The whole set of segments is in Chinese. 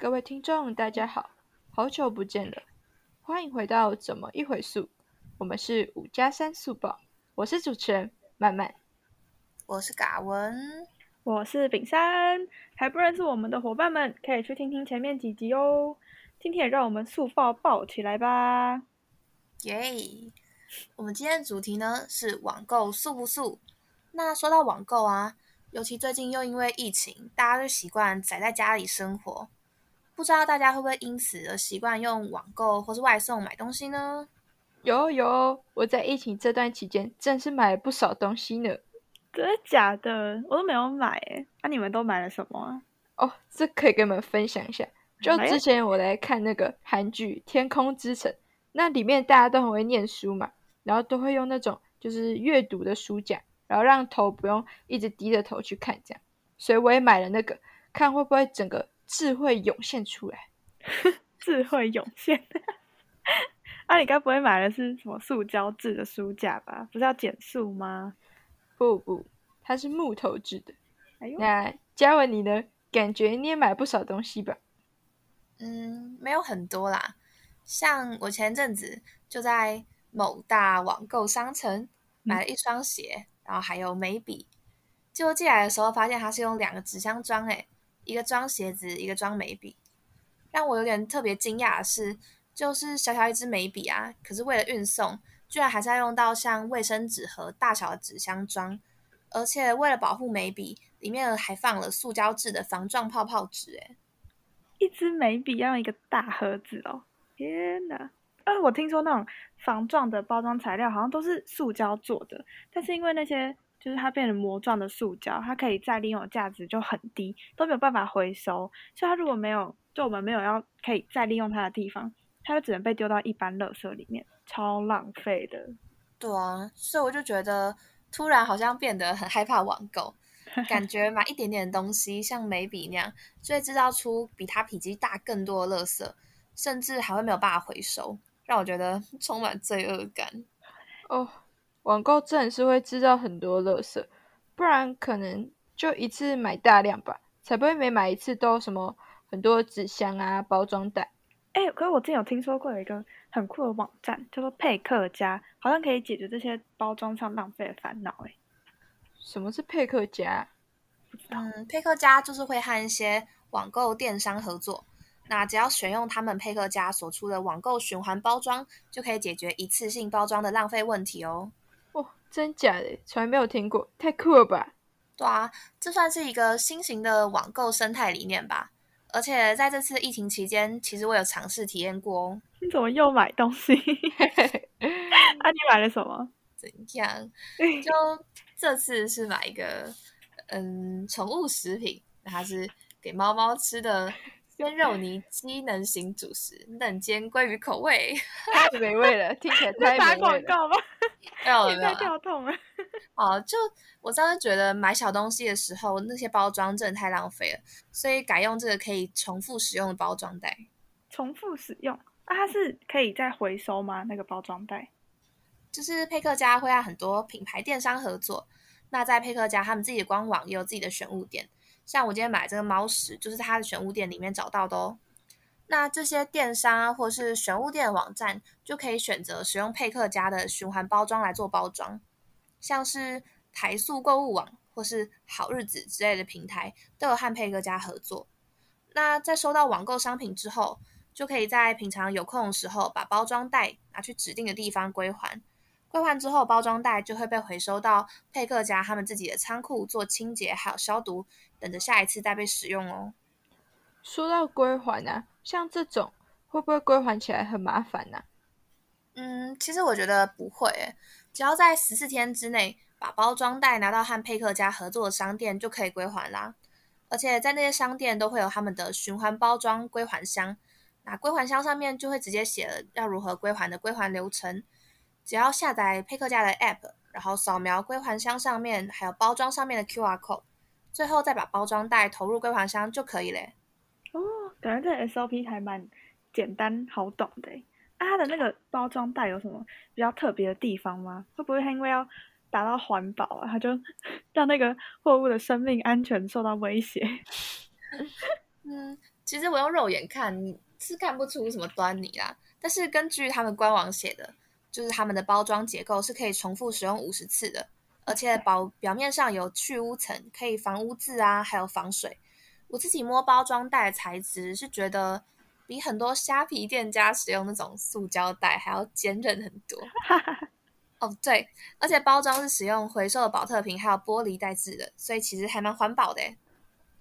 各位听众，大家好，好久不见了，欢迎回到《怎么一回溯》，我们是五加三速报，我是主持人曼曼，我是嘎文，我是炳山，还不认识我们的伙伴们，可以去听听前面几集哦。今天也让我们速报爆起来吧，耶！我们今天的主题呢是网购速不速？那说到网购啊，尤其最近又因为疫情，大家都习惯宅在家里生活，不知道大家会不会因此而习惯用网购或是外送买东西呢？有有，我在疫情这段期间真是买了不少东西呢。真的假的？我都没有买诶。那你们都买了什么啊？哦，这可以跟你们分享一下。就之前我来看那个韩剧《天空之城》，那里面大家都很会念书嘛，然后都会用那种就是阅读的书架，然后让头不用一直低着头去看这样。所以我也买了那个，看会不会整个智慧涌现出来。智慧涌现？啊，你该不会买的是什么塑胶制的书架吧？不是要减速吗？不不，它是木头制的。哎呦，那嘉文你呢？感觉你也买不少东西吧？嗯，没有很多啦。像我前阵子就在某大网购商城买了一双鞋，然后还有眉笔。结果寄来的时候发现它是用两个纸箱装，诶，一个装鞋子，一个装眉笔。让我有点特别惊讶的是，就是小小一支眉笔啊，可是为了运送，居然还是要用到像卫生纸盒大小的纸箱装，而且为了保护眉笔，里面还放了塑胶制的防撞泡泡纸，诶。一支眉笔要用一个大盒子哦！天哪！啊，我听说那种防撞的包装材料好像都是塑胶做的，但是因为那些就是它变成膜状的塑胶，它可以再利用的价值就很低，都没有办法回收。所以它如果没有，就我们没有要可以再利用它的地方，它就只能被丢到一般垃圾里面，超浪费的。对啊，所以我就觉得突然好像变得很害怕网购。感觉买一点点东西，像眉笔那样，就会制造出比它体积大更多的垃圾，甚至还会没有办法回收，让我觉得充满罪恶感。哦，网购真的是会制造很多垃圾，不然可能就一次买大量吧，才不会每买一次都什么很多纸箱啊、包装袋。哎，可是我之前有听说过有一个很酷的网站，叫做佩克家，好像可以解决这些包装上浪费的烦恼。哎。什么是佩克家？嗯，佩克家就是会和一些网购电商合作，那只要选用他们佩克家所出的网购循环包装，就可以解决一次性包装的浪费问题哦。哦，真假的，从来没有听过，太酷了吧？对啊，这算是一个新型的网购生态理念吧。而且在这次疫情期间，其实我有尝试体验过哦。你怎么又买东西？啊，你买了什么？怎样？就。这次是买一个嗯宠物食品，它是给猫猫吃的鲜肉泥机能型主食，嫩煎鲑鱼口味，太美味了，听起来太美味 了。没有没有，跳痛了。哦，就我当时觉得买小东西的时候，那些包装真的太浪费了，所以改用这个可以重复使用的包装袋。重复使用啊？它是可以再回收吗？那个包装袋？就是佩克家会和很多品牌电商合作，那在佩克家他们自己的官网也有自己的选物店，像我今天买这个猫屎，就是他的选物店里面找到的哦。那这些电商或是选物店的网站就可以选择使用佩克家的循环包装来做包装，像是台塑购物网或是好日子之类的平台都有和佩克家合作。那在收到网购商品之后，就可以在平常有空的时候把包装袋拿去指定的地方归还。归还之后，包装袋就会被回收到佩克家他们自己的仓库做清洁，还有消毒，等着下一次再被使用哦。说到归还啊，像这种会不会归还起来很麻烦呢？嗯，其实我觉得不会，只要在十四天之内把包装袋拿到和佩克家合作的商店就可以归还啦。而且在那些商店都会有他们的循环包装归还箱，那归还箱上面就会直接写了要如何归还的归还流程。只要下载佩克家的 App，然后扫描归还箱上面还有包装上面的 QR code，最后再把包装袋投入归还箱就可以嘞。哦，感觉这 SOP 还蛮简单好懂的。啊，它的那个包装袋有什么比较特别的地方吗？会不会因为要达到环保啊，它就 让那个货物的生命安全受到威胁？嗯。其实我用肉眼看是看不出什么端倪啦。但是根据他们官网写的，就是他们的包装结构是可以重复使用五十次的，而且保表面上有去污层，可以防污渍啊，还有防水。我自己摸包装袋的材质是觉得比很多虾皮店家使用那种塑胶袋还要坚韧很多。哦，对，而且包装是使用回收的保特瓶还有玻璃袋制的，所以其实还蛮环保的。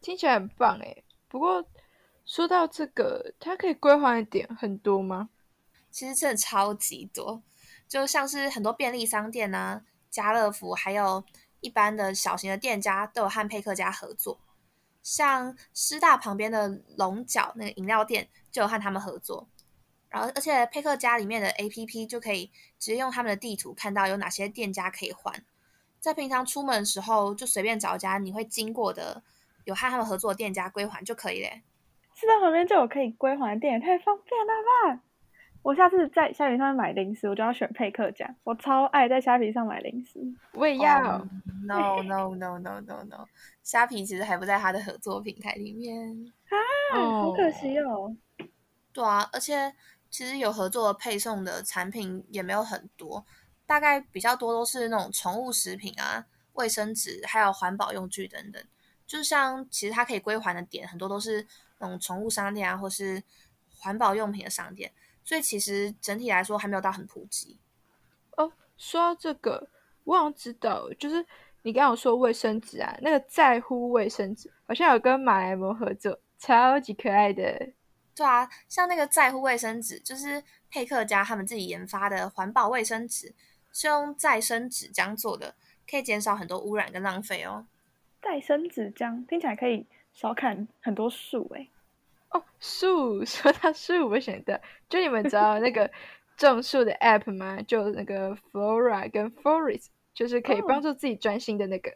听起来很棒哎。不过说到这个，它可以归还的点很多吗？其实真的超级多，就像是很多便利商店啊、家乐福，还有一般的小型的店家都有和佩克家合作。像师大旁边的龙角那个饮料店就有和他们合作，然后而且佩克家里面的 A P P 就可以直接用他们的地图看到有哪些店家可以换，在平常出门的时候就随便找一家你会经过的有和他们合作的店家归还就可以嘞。师大旁边就有可以归还的店，太方便了吧！我下次在虾皮上面买零食，我就要选佩克家。我超爱在虾皮上买零食，我也要。No no no no no no，虾皮其实还不在他的合作平台里面啊，好可惜哦。对啊，而且其实有合作配送的产品也没有很多，大概比较多都是那种宠物食品啊、卫生纸，还有环保用具等等。就像其实它可以归还的点很多都是那种宠物商店啊，或是环保用品的商店。所以其实整体来说还没有到很普及哦。说到这个，我好像知道，就是你刚刚说卫生纸啊，那个在乎卫生纸好像有跟马来貘合作，超级可爱的。对啊，像那个在乎卫生纸，就是佩克家他们自己研发的环保卫生纸，是用再生纸浆做的，可以减少很多污染跟浪费哦。再生纸浆听起来可以少砍很多树哎。哦，树 说到树，我想到，就你们知道那个种树的 app 吗？就那个 Flora 跟 Forest，就是可以帮助自己专心的那个。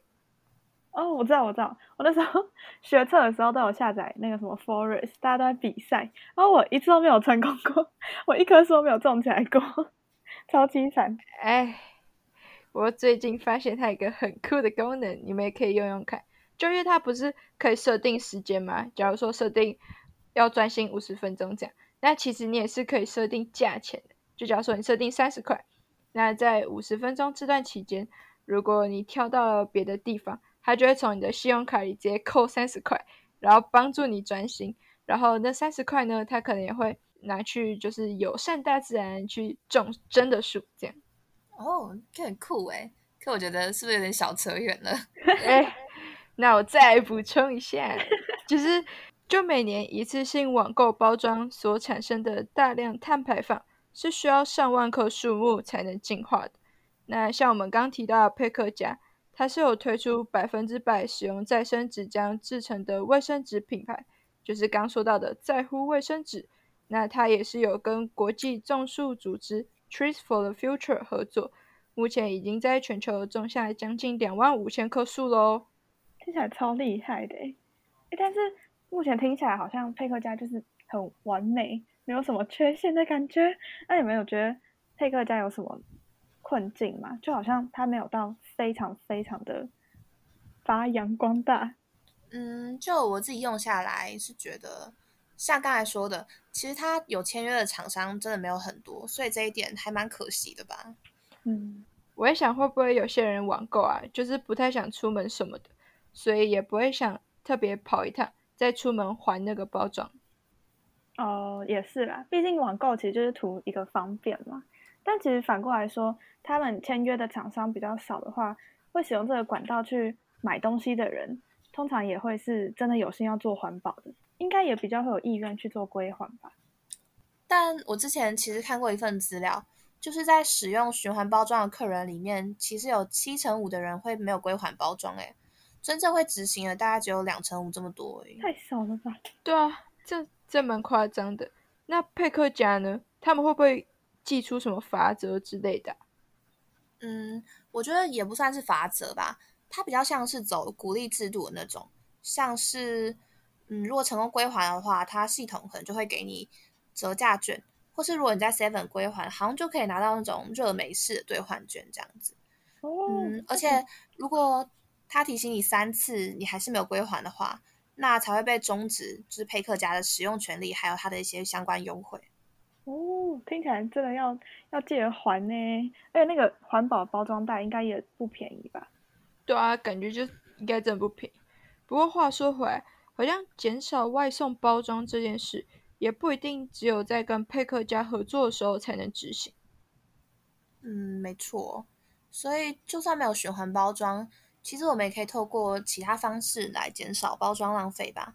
哦，我知道，我知道，我那时候 学测的时候都有下载那个什么 Forest，大家都在比赛，然后我一次都没有成功过，我一棵树都没有种起来过，超凄惨。哎，我最近发现它有一个很酷的功能，你们也可以用用看。就因为它不是可以设定时间吗？假如说设定。要专心五十分钟这样，那其实你也是可以设定价钱的。就假如说你设定三十块，那在五十分钟这段期间，如果你跳到了别的地方，它就会从你的信用卡里直接扣三十块，然后帮助你专心。然后那三十块呢，它可能也会拿去就是友善大自然去种真的树这样。哦，这很酷哎。可我觉得是不是有点小扯远了？哎，那我再补充一下，就是。就每年一次性网购包装所产生的大量碳排放，是需要上万棵树木才能净化的。那像我们刚提到的佩克家，它是有推出百分之百使用再生纸浆制成的卫生纸品牌，就是刚说到的在乎卫生纸。那它也是有跟国际种树组织 Trees for the Future 合作，目前已经在全球种下将近两万五千棵树喽。听起来超厉害的诶，但是。目前听起来好像佩克家就是很完美，没有什么缺陷的感觉。那你们有觉得佩克家有什么困境吗？就好像它没有到非常非常的发扬光大。嗯，就我自己用下来是觉得，像刚才说的，其实它有签约的厂商真的没有很多，所以这一点还蛮可惜的吧。嗯，我也想会不会有些人网购啊，就是不太想出门什么的，所以也不会想特别跑一趟。再出门还那个包装，哦，也是啦。毕竟网购其实就是图一个方便嘛。但其实反过来说，他们签约的厂商比较少的话，会使用这个管道去买东西的人，通常也会是真的有心要做环保的，应该也比较会有意愿去做归还吧。但我之前其实看过一份资料，就是在使用循环包装的客人里面，其实有七成五的人会没有归还包装，诶真正会执行的大概只有两成五这么多而已，太少了吧？对啊，这这蛮夸张的。那佩克家呢？他们会不会寄出什么法则之类的？嗯，我觉得也不算是法则吧，它比较像是走鼓励制度的那种，像是嗯，如果成功归还的话，它系统可能就会给你折价券，或是如果你在 Seven 归还，好像就可以拿到那种热美式的兑换券这样子。哦，而且如果他提醒你三次，你还是没有归还的话，那才会被终止，就是佩克家的使用权利，还有它的一些相关优惠。哦，听起来真的要要记得还呢，而且那个环保包装袋应该也不便宜吧？对啊，感觉就应该真的不便宜。不过话说回来，好像减少外送包装这件事，也不一定只有在跟佩克家合作的时候才能执行。嗯，没错。所以就算没有循环包装，其实我们也可以透过其他方式来减少包装浪费吧。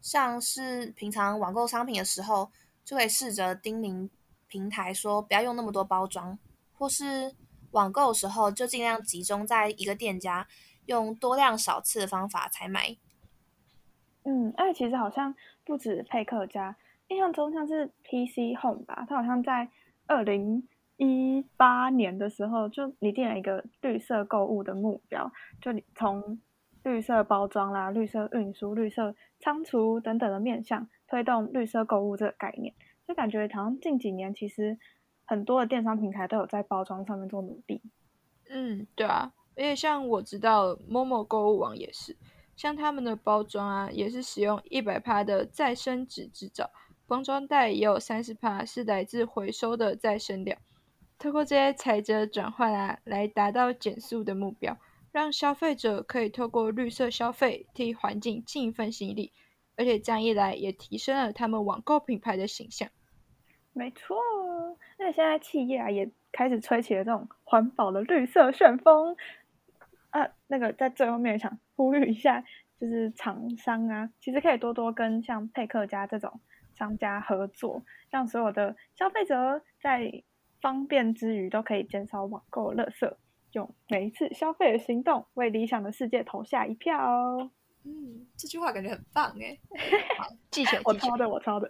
像是平常网购商品的时候。就可以试着叮咛平台说不要用那么多包装，或是网购的时候就尽量集中在一个店家，用多量少次的方法采买。嗯，而且其实好像不止佩克家，印象中像是 PC Home 吧，它好像在二零一八年的时候就你定了一个绿色购物的目标，就你从绿色包装啦、绿色运输、绿色仓储等等的面向。推动绿色购物这个概念，就感觉好像近几年其实很多的电商平台都有在包装上面做努力。嗯，对啊，而且像我知道某某购物网也是，像他们的包装啊，也是使用一百帕的再生纸制造，包装袋也有三十帕是来自回收的再生料。透过这些材质转换啊，来达到减速的目标，让消费者可以透过绿色消费替环境尽一份心力。而且这样一来，也提升了他们网购品牌的形象。没错，那现在企业啊，也开始吹起了这种环保的绿色旋风。啊，那个在最后面想呼吁一下，就是厂商啊，其实可以多多跟像佩克家这种商家合作，让所有的消费者在方便之余，都可以减少网购垃圾，用每一次消费的行动，为理想的世界投下一票。嗯，这句话感觉很棒 哎，记起来，我抄的，我抄的。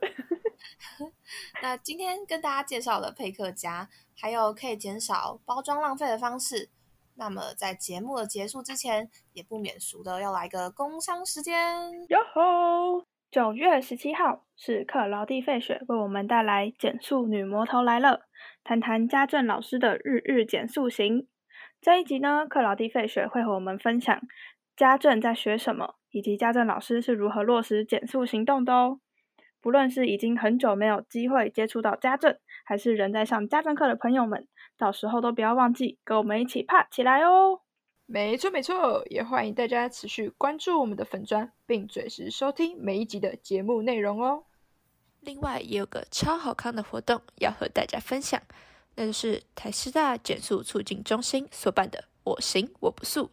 那今天跟大家介绍了佩克家，还有可以减少包装浪费的方式。那么在节目的结束之前，也不免俗的要来个工商时间。哟吼！九月十七号是克劳蒂费雪为我们带来减速女魔头来了，谈谈家政老师的日日减速行。这一集呢，克劳蒂费雪会和我们分享家政在学什么。以及家政老师是如何落实减速行动的哦。不论是已经很久没有机会接触到家政，还是仍在上家政课的朋友们，到时候都不要忘记跟我们一起怕起来哦。没错没错，也欢迎大家持续关注我们的粉砖，并准时收听每一集的节目内容哦。另外也有个超好康的活动要和大家分享，那就是台师大减速促进中心所办的“我行我不素”。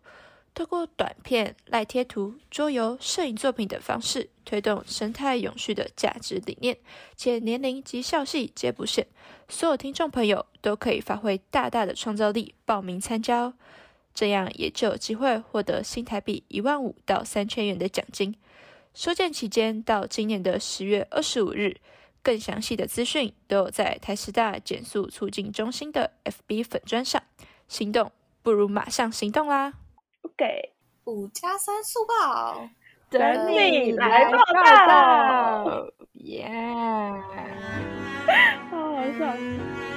透过短片、赖贴图、桌游、摄影作品等方式，推动生态永续的价值理念，且年龄及校系皆不限，所有听众朋友都可以发挥大大的创造力，报名参加哦。这样也就有机会获得新台币一万五到三千元的奖金。修建期间到今年的十月二十五日更详细的资讯都有在台师大减速促进中心的 fb 粉砖上。行动不如马上行动啦不给五加三速报等你来报道耶 好好笑。